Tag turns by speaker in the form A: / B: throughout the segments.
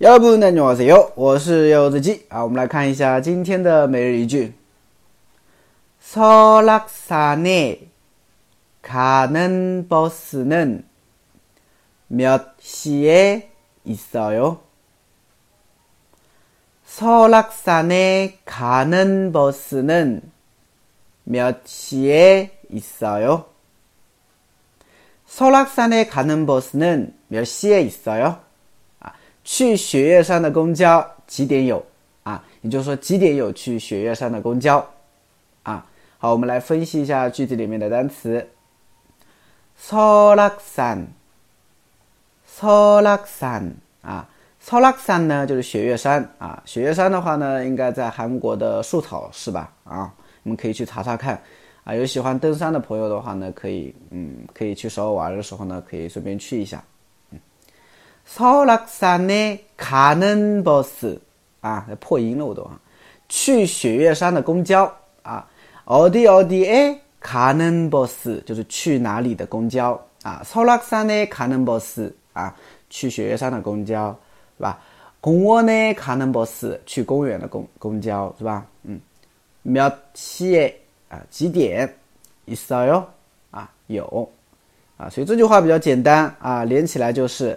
A: 여러분 안녕하세요. 我是柚子鸡啊，我们来看一下今天的每日一句。 설악산에 가는 버스는 몇 시에 있어요? 설악산에 가는 버스는 몇 시에 있어요? 설악산에 가는 버스는 몇 시에 있어요? 去雪岳山的公交几点有啊？也就是说几点有去雪岳山的公交啊？好，我们来分析一下句子里面的单词。설악 산， 설악 산， 啊，설악山呢就是雪岳山啊。雪岳山的话呢，应该在韩国的树草市吧？啊，我们可以去查查看啊。有喜欢登山的朋友的话呢，可以嗯，可以去首尔玩的时候呢，可以顺便去一下。 설악산에가는버스啊，破音了我都啊，去雪岳山的公交啊，어디어디에가는버스就是去哪里的公交啊，설악산에가는버스啊，去雪岳山的公交是吧？공원에가는버스去公园的公公交是吧？嗯，몇시에啊几点？있어요啊有啊，所以这句话比较简单啊，连起来就是。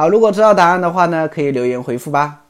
A: 好，如果知道答案的话呢，可以留言回复吧。